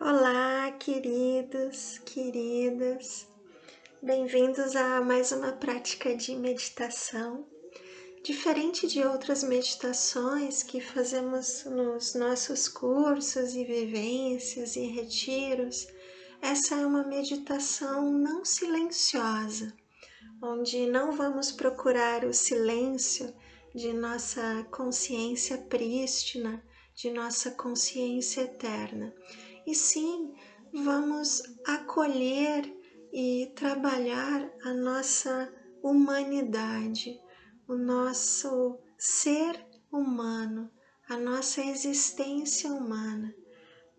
Olá, queridos, queridas, bem-vindos a mais uma prática de meditação. Diferente de outras meditações que fazemos nos nossos cursos e vivências e retiros, essa é uma meditação não silenciosa, onde não vamos procurar o silêncio de nossa consciência prístina de nossa consciência eterna. E sim, vamos acolher e trabalhar a nossa humanidade, o nosso ser humano, a nossa existência humana.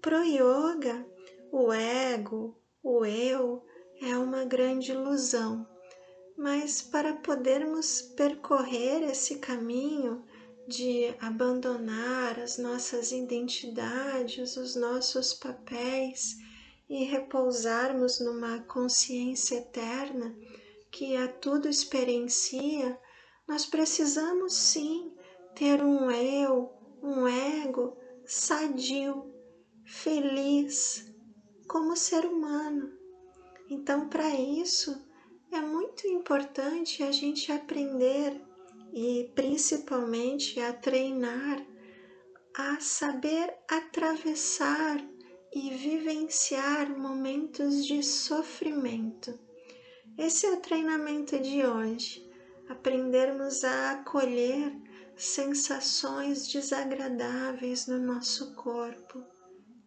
Pro yoga, o ego, o eu é uma grande ilusão, mas para podermos percorrer esse caminho, de abandonar as nossas identidades, os nossos papéis e repousarmos numa consciência eterna que a tudo experiencia, nós precisamos sim ter um eu, um ego sadio, feliz, como ser humano. Então, para isso, é muito importante a gente aprender e principalmente a treinar a saber atravessar e vivenciar momentos de sofrimento. Esse é o treinamento de hoje. Aprendermos a acolher sensações desagradáveis no nosso corpo,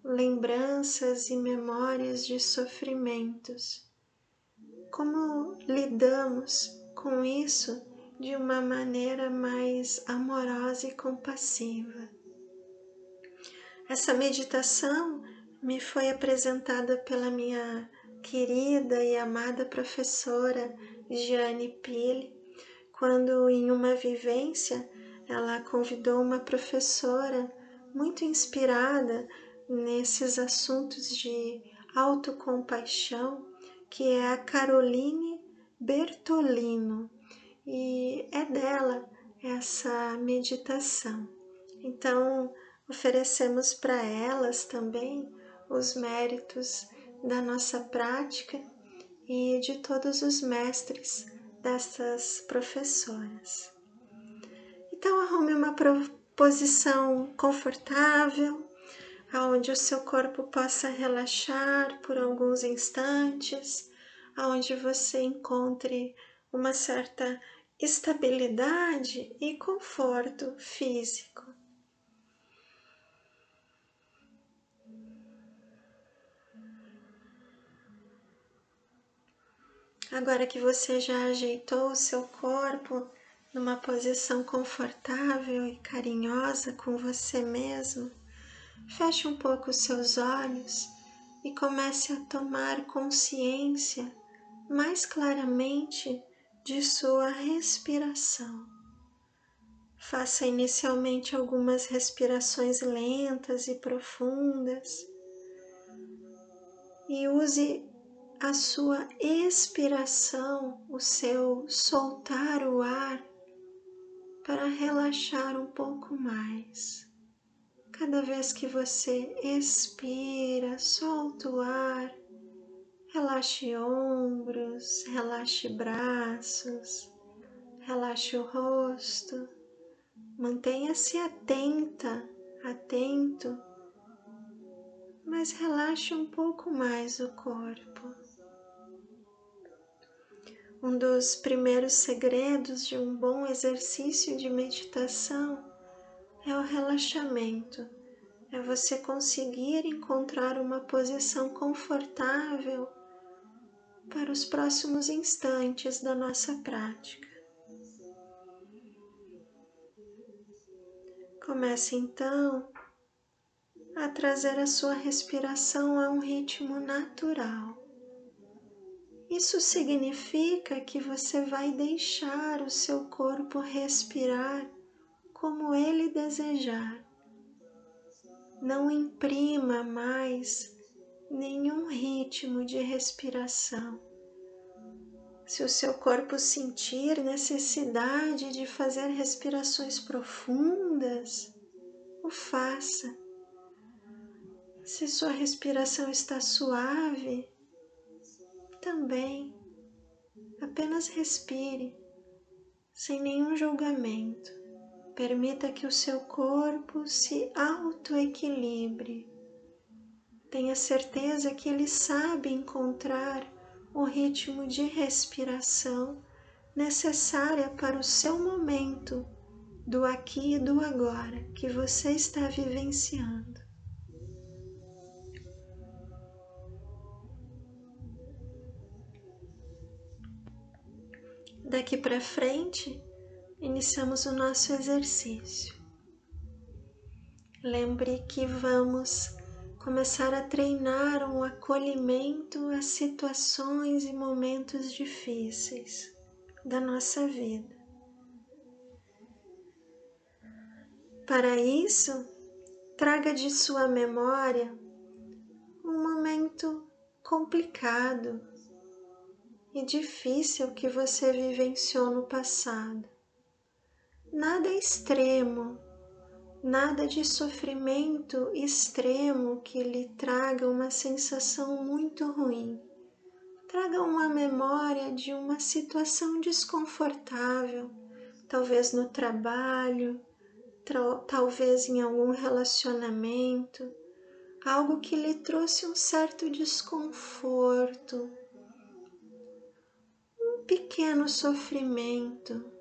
lembranças e memórias de sofrimentos. Como lidamos com isso de uma maneira mais amorosa e compassiva. Essa meditação me foi apresentada pela minha querida e amada professora Giane Pille, quando em uma vivência ela convidou uma professora muito inspirada nesses assuntos de autocompaixão, que é a Caroline Bertolino dela essa meditação. Então, oferecemos para elas também os méritos da nossa prática e de todos os mestres dessas professoras. Então, arrume uma posição confortável, aonde o seu corpo possa relaxar por alguns instantes, aonde você encontre uma certa estabilidade e conforto físico. Agora que você já ajeitou o seu corpo numa posição confortável e carinhosa com você mesmo, feche um pouco os seus olhos e comece a tomar consciência mais claramente de sua respiração. Faça inicialmente algumas respirações lentas e profundas e use a sua expiração, o seu soltar o ar, para relaxar um pouco mais. Cada vez que você expira, solta o ar Relaxe ombros, relaxe braços, relaxe o rosto. Mantenha-se atenta, atento, mas relaxe um pouco mais o corpo. Um dos primeiros segredos de um bom exercício de meditação é o relaxamento. É você conseguir encontrar uma posição confortável para os próximos instantes da nossa prática. Comece então a trazer a sua respiração a um ritmo natural. Isso significa que você vai deixar o seu corpo respirar como ele desejar. Não imprima mais nenhum ritmo de respiração. Se o seu corpo sentir necessidade de fazer respirações profundas, o faça. Se sua respiração está suave, também apenas respire, sem nenhum julgamento. Permita que o seu corpo se autoequilibre. Tenha certeza que ele sabe encontrar o ritmo de respiração necessária para o seu momento do aqui e do agora que você está vivenciando. Daqui para frente, iniciamos o nosso exercício. Lembre que vamos começar a treinar um acolhimento a situações e momentos difíceis da nossa vida. Para isso, traga de sua memória um momento complicado e difícil que você vivenciou no passado. Nada extremo, nada de sofrimento extremo que lhe traga uma sensação muito ruim. Traga uma memória de uma situação desconfortável, talvez no trabalho, talvez em algum relacionamento, algo que lhe trouxe um certo desconforto, pequeno sofrimento.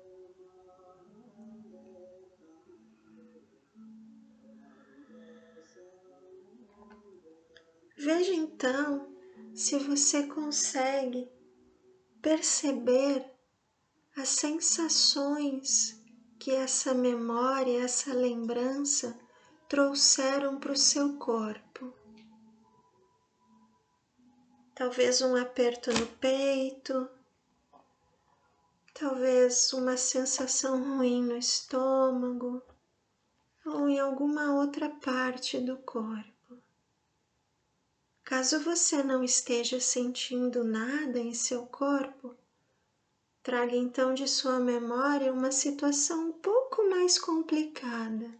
Veja então se você consegue perceber as sensações que essa memória, essa lembrança trouxeram para o seu corpo. Talvez um aperto no peito, talvez uma sensação ruim no estômago ou em alguma outra parte do corpo. Caso você não esteja sentindo nada em seu corpo, traga então de sua memória uma situação um pouco mais complicada.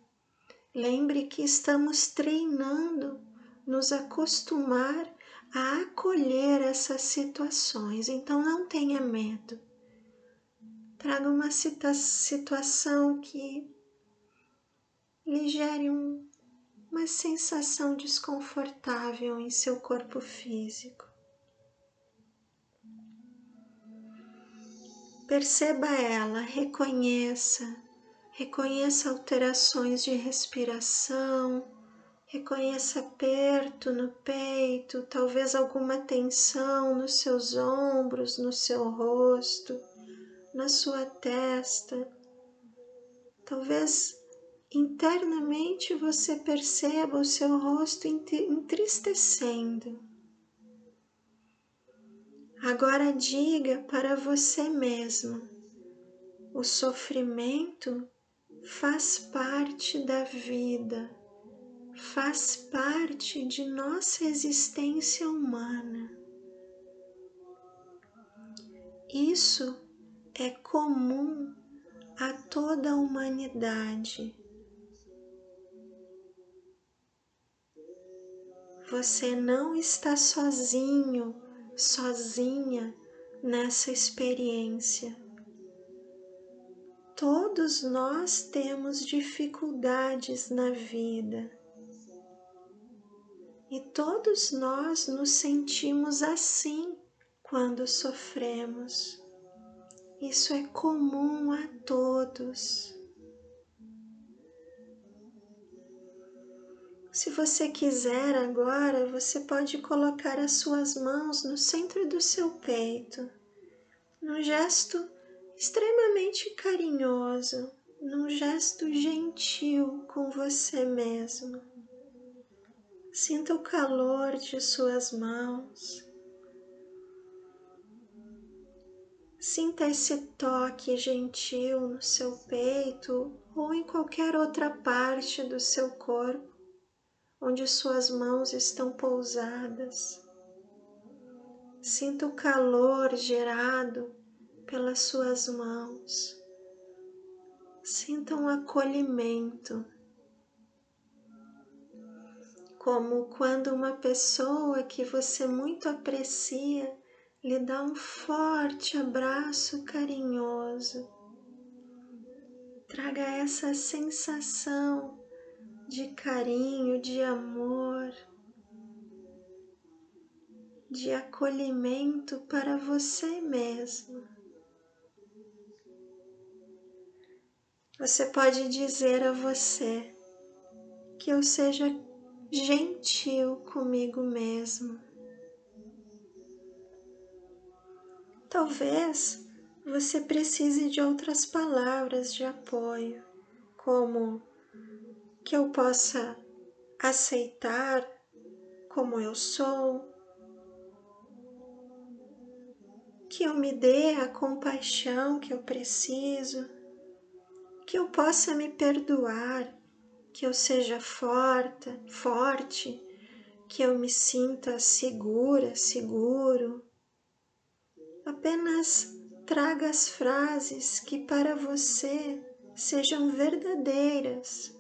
Lembre que estamos treinando nos acostumar a acolher essas situações, então não tenha medo traga uma situação que lhe gere um, uma sensação desconfortável em seu corpo físico. Perceba ela, reconheça, reconheça alterações de respiração, reconheça aperto no peito, talvez alguma tensão nos seus ombros, no seu rosto na sua testa. Talvez internamente você perceba o seu rosto entristecendo. Agora diga para você mesmo: o sofrimento faz parte da vida, faz parte de nossa existência humana. Isso é comum a toda a humanidade. Você não está sozinho, sozinha nessa experiência. Todos nós temos dificuldades na vida e todos nós nos sentimos assim quando sofremos. Isso é comum a todos. Se você quiser agora, você pode colocar as suas mãos no centro do seu peito, num gesto extremamente carinhoso, num gesto gentil com você mesmo. Sinta o calor de suas mãos Sinta esse toque gentil no seu peito ou em qualquer outra parte do seu corpo onde suas mãos estão pousadas. Sinta o calor gerado pelas suas mãos. Sinta um acolhimento. como quando uma pessoa que você muito aprecia lhe dá um forte abraço carinhoso. Traga essa sensação de carinho, de amor, de acolhimento para você mesmo. Você pode dizer a você que eu seja gentil comigo mesmo. Talvez você precise de outras palavras de apoio, como que eu possa aceitar como eu sou, que eu me dê a compaixão que eu preciso, que eu possa me perdoar, que eu seja forte, forte, que eu me sinta segura, seguro. Apenas traga as frases que para você sejam verdadeiras,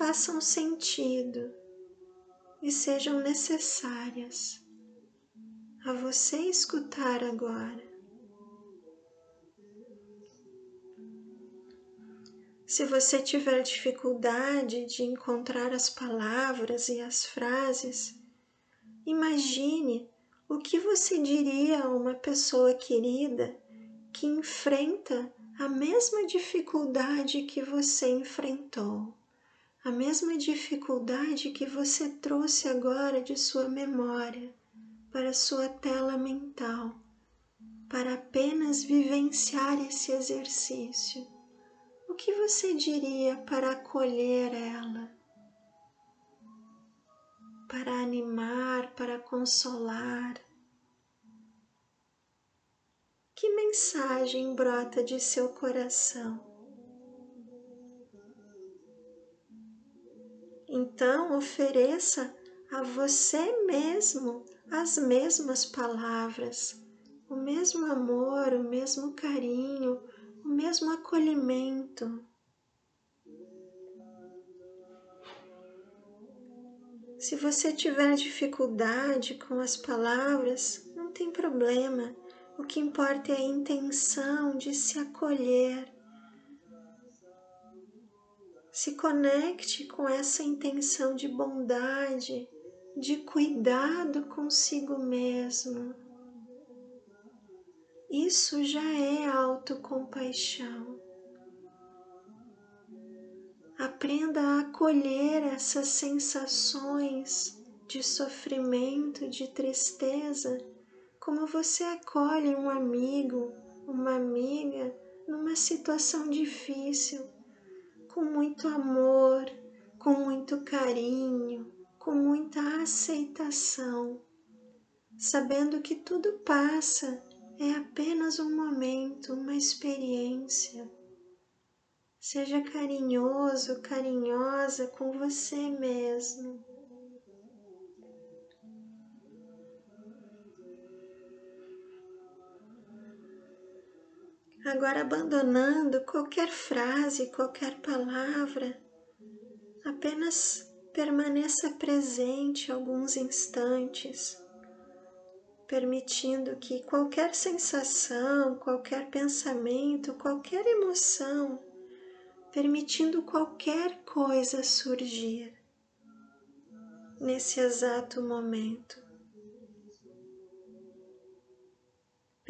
façam sentido e sejam necessárias a você escutar agora. Se você tiver dificuldade de encontrar as palavras e as frases, imagine o que você diria a uma pessoa querida que enfrenta a mesma dificuldade que você enfrentou, a mesma dificuldade que você trouxe agora de sua memória para sua tela mental, para apenas vivenciar esse exercício o que você diria para acolher ela? Para animar, para consolar? Que mensagem brota de seu coração? Então ofereça a você mesmo as mesmas palavras, o mesmo amor, o mesmo carinho, o mesmo acolhimento. Se você tiver dificuldade com as palavras, não tem problema. O que importa é a intenção de se acolher. Se conecte com essa intenção de bondade, de cuidado consigo mesmo. Isso já é autocompaixão. Aprenda a acolher essas sensações de sofrimento, de tristeza, como você acolhe um amigo, uma amiga numa situação difícil, com muito amor, com muito carinho, com muita aceitação, sabendo que tudo passa é apenas um momento, uma experiência. Seja carinhoso, carinhosa com você mesmo. Agora, abandonando qualquer frase, qualquer palavra, apenas permaneça presente alguns instantes permitindo que qualquer sensação, qualquer pensamento, qualquer emoção, permitindo qualquer coisa surgir nesse exato momento.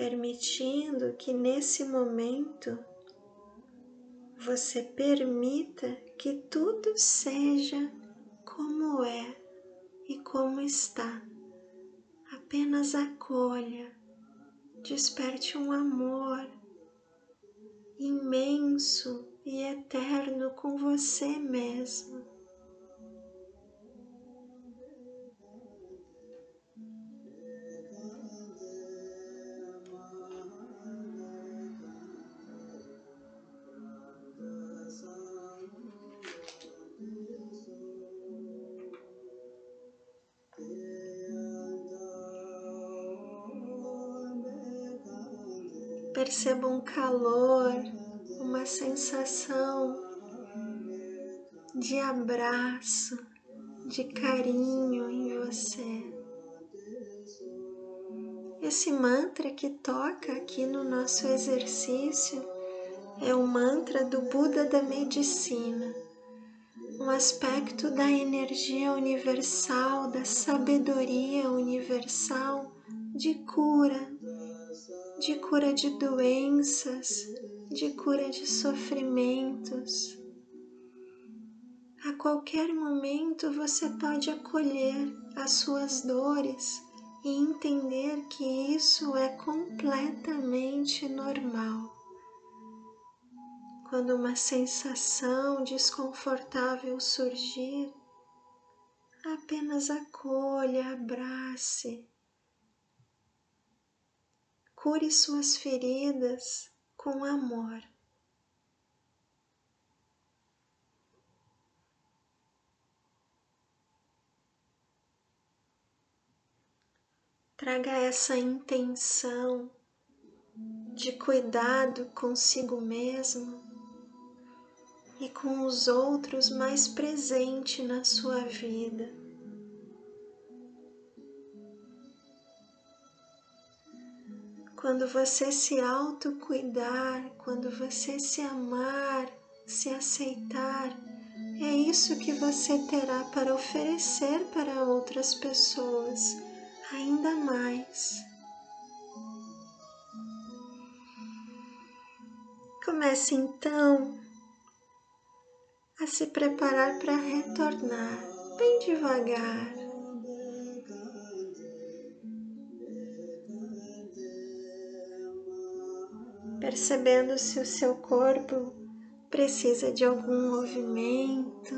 Permitindo que nesse momento você permita que tudo seja como é e como está apenas acolha, desperte um amor imenso e eterno com você mesmo. Calor, uma sensação de abraço, de carinho em você. Esse mantra que toca aqui no nosso exercício é o mantra do Buda da medicina, um aspecto da energia universal, da sabedoria universal de cura, de cura de doenças, de cura de sofrimentos. A qualquer momento você pode acolher as suas dores e entender que isso é completamente normal. Quando uma sensação desconfortável surgir, apenas acolha, abrace Cure suas feridas com amor. Traga essa intenção de cuidado consigo mesmo e com os outros mais presente na sua vida. Quando você se autocuidar, quando você se amar, se aceitar, é isso que você terá para oferecer para outras pessoas, ainda mais. Comece então a se preparar para retornar bem devagar percebendo se o seu corpo precisa de algum movimento.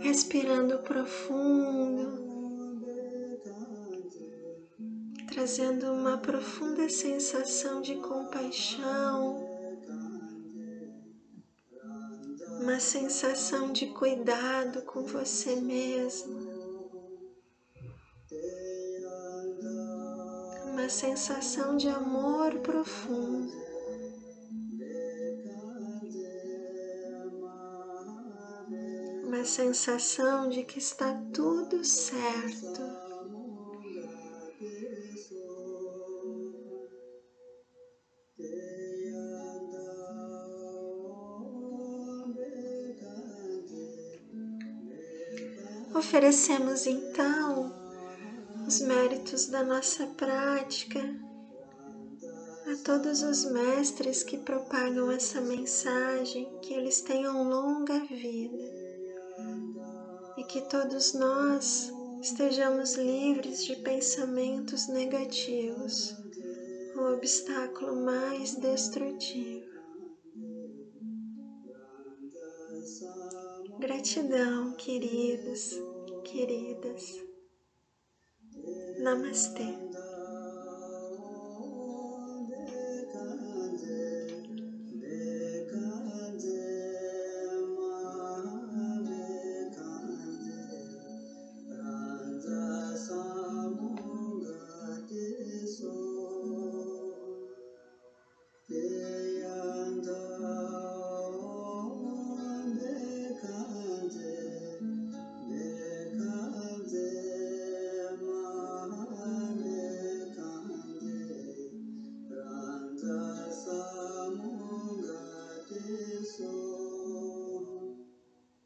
Respirando profundo, trazendo uma profunda sensação de compaixão, uma sensação de cuidado com você mesmo. Sensação de amor profundo. Uma sensação de que está tudo certo. Oferecemos então os méritos da nossa prática, a todos os mestres que propagam essa mensagem, que eles tenham longa vida e que todos nós estejamos livres de pensamentos negativos, o obstáculo mais destrutivo. Gratidão, queridos, queridas. नमस्ते।